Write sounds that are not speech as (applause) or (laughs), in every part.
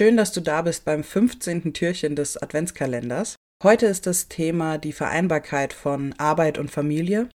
Schön, dass du da bist beim 15. Türchen des Adventskalenders. Heute ist das Thema die Vereinbarkeit von Arbeit und Familie.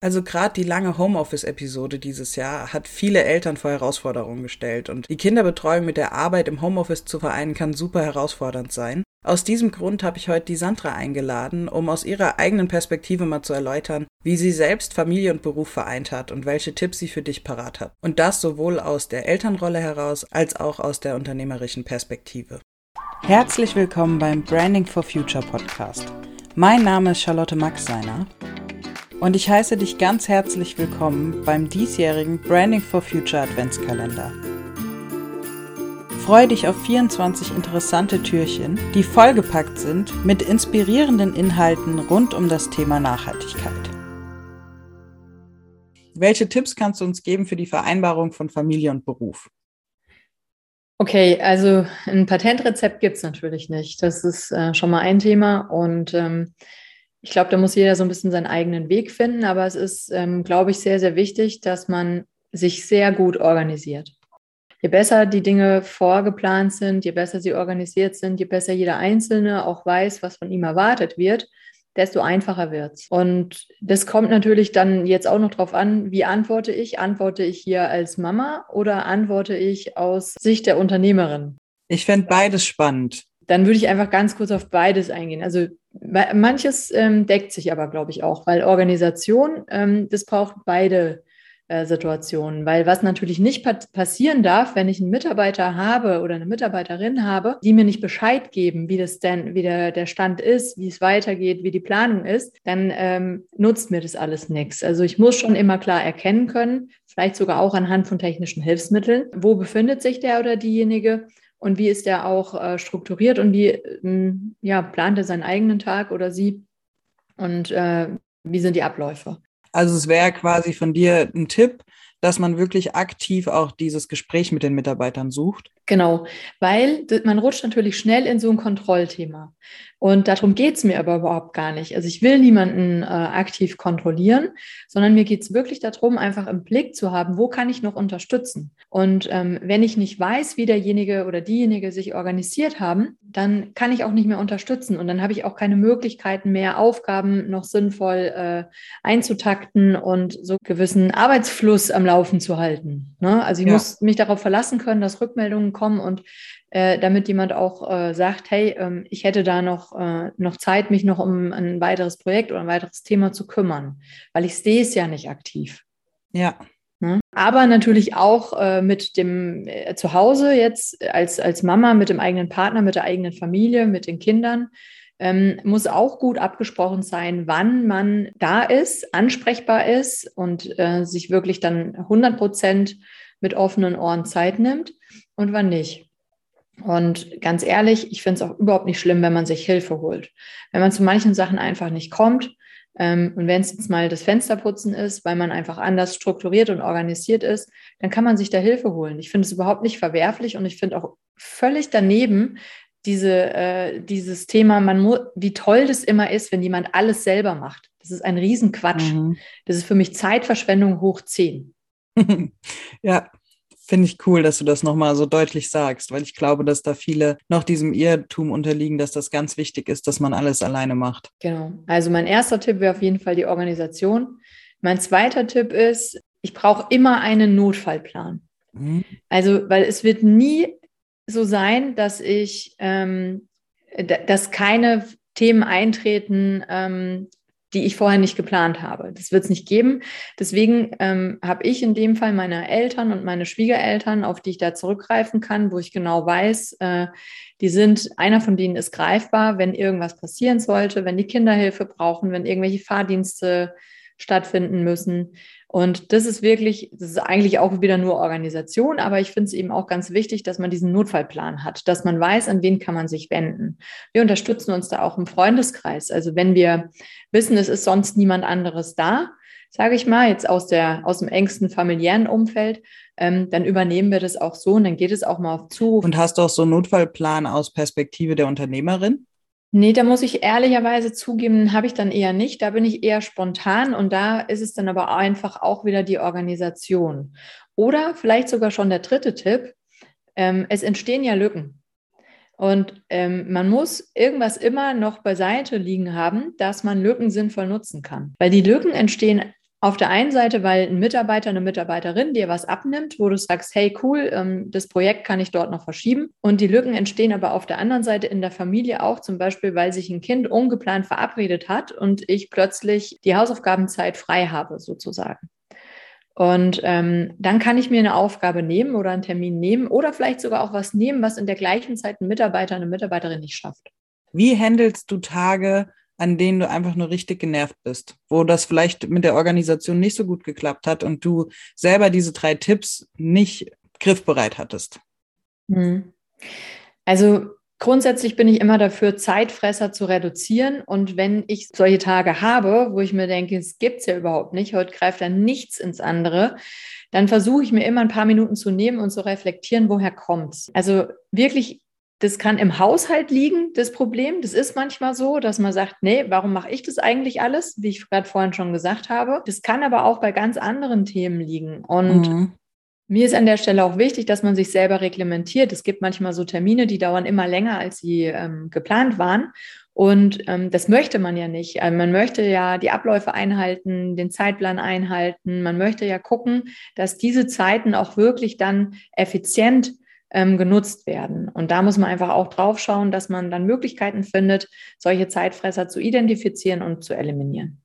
Also gerade die lange Homeoffice-Episode dieses Jahr hat viele Eltern vor Herausforderungen gestellt und die Kinderbetreuung mit der Arbeit im Homeoffice zu vereinen kann super herausfordernd sein. Aus diesem Grund habe ich heute die Sandra eingeladen, um aus ihrer eigenen Perspektive mal zu erläutern, wie sie selbst Familie und Beruf vereint hat und welche Tipps sie für dich parat hat. Und das sowohl aus der Elternrolle heraus als auch aus der unternehmerischen Perspektive. Herzlich willkommen beim Branding for Future Podcast. Mein Name ist Charlotte Maxseiner und ich heiße dich ganz herzlich willkommen beim diesjährigen Branding for Future Adventskalender. Freue dich auf 24 interessante Türchen, die vollgepackt sind mit inspirierenden Inhalten rund um das Thema Nachhaltigkeit. Welche Tipps kannst du uns geben für die Vereinbarung von Familie und Beruf? Okay, also ein Patentrezept gibt es natürlich nicht. Das ist äh, schon mal ein Thema. Und ähm, ich glaube, da muss jeder so ein bisschen seinen eigenen Weg finden. Aber es ist, ähm, glaube ich, sehr, sehr wichtig, dass man sich sehr gut organisiert. Je besser die Dinge vorgeplant sind, je besser sie organisiert sind, je besser jeder Einzelne auch weiß, was von ihm erwartet wird, desto einfacher wird's. Und das kommt natürlich dann jetzt auch noch drauf an, wie antworte ich? Antworte ich hier als Mama oder antworte ich aus Sicht der Unternehmerin? Ich fände beides spannend. Dann würde ich einfach ganz kurz auf beides eingehen. Also manches ähm, deckt sich aber, glaube ich, auch, weil Organisation, ähm, das braucht beide Situationen. Weil was natürlich nicht passieren darf, wenn ich einen Mitarbeiter habe oder eine Mitarbeiterin habe, die mir nicht Bescheid geben, wie das denn, wie der, der Stand ist, wie es weitergeht, wie die Planung ist, dann ähm, nutzt mir das alles nichts. Also ich muss schon immer klar erkennen können, vielleicht sogar auch anhand von technischen Hilfsmitteln, wo befindet sich der oder diejenige und wie ist der auch äh, strukturiert und wie ähm, ja, plant er seinen eigenen Tag oder sie und äh, wie sind die Abläufe. Also es wäre quasi von dir ein Tipp, dass man wirklich aktiv auch dieses Gespräch mit den Mitarbeitern sucht. Genau, weil man rutscht natürlich schnell in so ein Kontrollthema. Und darum geht es mir aber überhaupt gar nicht. Also ich will niemanden äh, aktiv kontrollieren, sondern mir geht es wirklich darum, einfach im Blick zu haben, wo kann ich noch unterstützen. Und ähm, wenn ich nicht weiß, wie derjenige oder diejenige sich organisiert haben, dann kann ich auch nicht mehr unterstützen. Und dann habe ich auch keine Möglichkeiten mehr, Aufgaben noch sinnvoll äh, einzutakten und so gewissen Arbeitsfluss am Laufen zu halten. Ne? Also ich ja. muss mich darauf verlassen können, dass Rückmeldungen kommen und äh, damit jemand auch äh, sagt, hey, ähm, ich hätte da noch, äh, noch Zeit, mich noch um ein weiteres Projekt oder ein weiteres Thema zu kümmern, weil ich sehe es ja nicht aktiv. Ja. Ne? Aber natürlich auch äh, mit dem äh, Zuhause jetzt als, als Mama, mit dem eigenen Partner, mit der eigenen Familie, mit den Kindern. Ähm, muss auch gut abgesprochen sein, wann man da ist, ansprechbar ist und äh, sich wirklich dann 100 Prozent mit offenen Ohren Zeit nimmt und wann nicht. Und ganz ehrlich, ich finde es auch überhaupt nicht schlimm, wenn man sich Hilfe holt. Wenn man zu manchen Sachen einfach nicht kommt und wenn es jetzt mal das Fensterputzen ist, weil man einfach anders strukturiert und organisiert ist, dann kann man sich da Hilfe holen. Ich finde es überhaupt nicht verwerflich und ich finde auch völlig daneben diese, äh, dieses Thema, man muss, wie toll das immer ist, wenn jemand alles selber macht. Das ist ein Riesenquatsch. Mhm. Das ist für mich Zeitverschwendung hoch zehn. (laughs) ja, finde ich cool, dass du das nochmal so deutlich sagst, weil ich glaube, dass da viele noch diesem Irrtum unterliegen, dass das ganz wichtig ist, dass man alles alleine macht. Genau. Also mein erster Tipp wäre auf jeden Fall die Organisation. Mein zweiter Tipp ist, ich brauche immer einen Notfallplan. Mhm. Also, weil es wird nie so sein, dass ich, ähm, dass keine Themen eintreten, ähm, die ich vorher nicht geplant habe. Das wird es nicht geben. Deswegen ähm, habe ich in dem Fall meine Eltern und meine Schwiegereltern, auf die ich da zurückgreifen kann, wo ich genau weiß, äh, die sind, einer von denen ist greifbar, wenn irgendwas passieren sollte, wenn die Kinder Hilfe brauchen, wenn irgendwelche Fahrdienste stattfinden müssen. Und das ist wirklich, das ist eigentlich auch wieder nur Organisation, aber ich finde es eben auch ganz wichtig, dass man diesen Notfallplan hat, dass man weiß, an wen kann man sich wenden. Wir unterstützen uns da auch im Freundeskreis. Also wenn wir wissen, es ist sonst niemand anderes da, sage ich mal, jetzt aus, der, aus dem engsten familiären Umfeld, ähm, dann übernehmen wir das auch so und dann geht es auch mal auf Zuruf. Und hast du auch so einen Notfallplan aus Perspektive der Unternehmerin? Nee, da muss ich ehrlicherweise zugeben, habe ich dann eher nicht. Da bin ich eher spontan und da ist es dann aber einfach auch wieder die Organisation. Oder vielleicht sogar schon der dritte Tipp. Ähm, es entstehen ja Lücken. Und ähm, man muss irgendwas immer noch beiseite liegen haben, dass man Lücken sinnvoll nutzen kann. Weil die Lücken entstehen auf der einen Seite, weil ein Mitarbeiter, eine Mitarbeiterin dir was abnimmt, wo du sagst, hey cool, ähm, das Projekt kann ich dort noch verschieben. Und die Lücken entstehen aber auf der anderen Seite in der Familie auch, zum Beispiel, weil sich ein Kind ungeplant verabredet hat und ich plötzlich die Hausaufgabenzeit frei habe, sozusagen. Und ähm, dann kann ich mir eine Aufgabe nehmen oder einen Termin nehmen oder vielleicht sogar auch was nehmen, was in der gleichen Zeit ein Mitarbeiter, eine Mitarbeiterin nicht schafft. Wie handelst du Tage, an denen du einfach nur richtig genervt bist, wo das vielleicht mit der Organisation nicht so gut geklappt hat und du selber diese drei Tipps nicht griffbereit hattest? Hm. Also Grundsätzlich bin ich immer dafür, Zeitfresser zu reduzieren. Und wenn ich solche Tage habe, wo ich mir denke, es gibt es ja überhaupt nicht, heute greift da nichts ins andere, dann versuche ich mir immer ein paar Minuten zu nehmen und zu reflektieren, woher kommt es. Also wirklich, das kann im Haushalt liegen, das Problem. Das ist manchmal so, dass man sagt, nee, warum mache ich das eigentlich alles, wie ich gerade vorhin schon gesagt habe. Das kann aber auch bei ganz anderen Themen liegen. Und mhm. Mir ist an der Stelle auch wichtig, dass man sich selber reglementiert. Es gibt manchmal so Termine, die dauern immer länger, als sie ähm, geplant waren. Und ähm, das möchte man ja nicht. Also man möchte ja die Abläufe einhalten, den Zeitplan einhalten. Man möchte ja gucken, dass diese Zeiten auch wirklich dann effizient ähm, genutzt werden. Und da muss man einfach auch drauf schauen, dass man dann Möglichkeiten findet, solche Zeitfresser zu identifizieren und zu eliminieren.